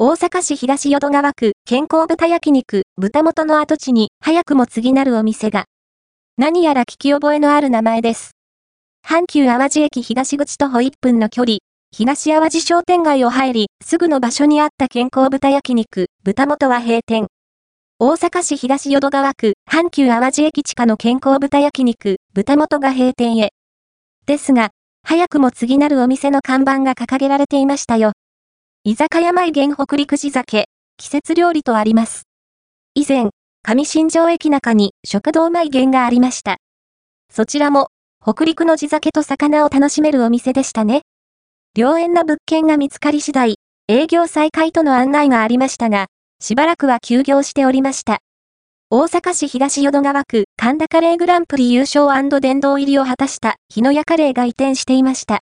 大阪市東淀川区健康豚焼肉豚元の跡地に早くも次なるお店が。何やら聞き覚えのある名前です。阪急淡路駅東口徒歩1分の距離、東淡路商店街を入り、すぐの場所にあった健康豚焼肉、豚元は閉店。大阪市東淀川区、阪急淡路駅地下の健康豚焼肉、豚元が閉店へ。ですが、早くも次なるお店の看板が掲げられていましたよ。居酒屋前源北陸地酒、季節料理とあります。以前、上新庄駅中に食堂前源がありました。そちらも、北陸の地酒と魚を楽しめるお店でしたね。良縁な物件が見つかり次第、営業再開との案内がありましたが、しばらくは休業しておりました。大阪市東淀川区神田カレーグランプリ優勝殿堂入りを果たした日野屋カレーが移転していました。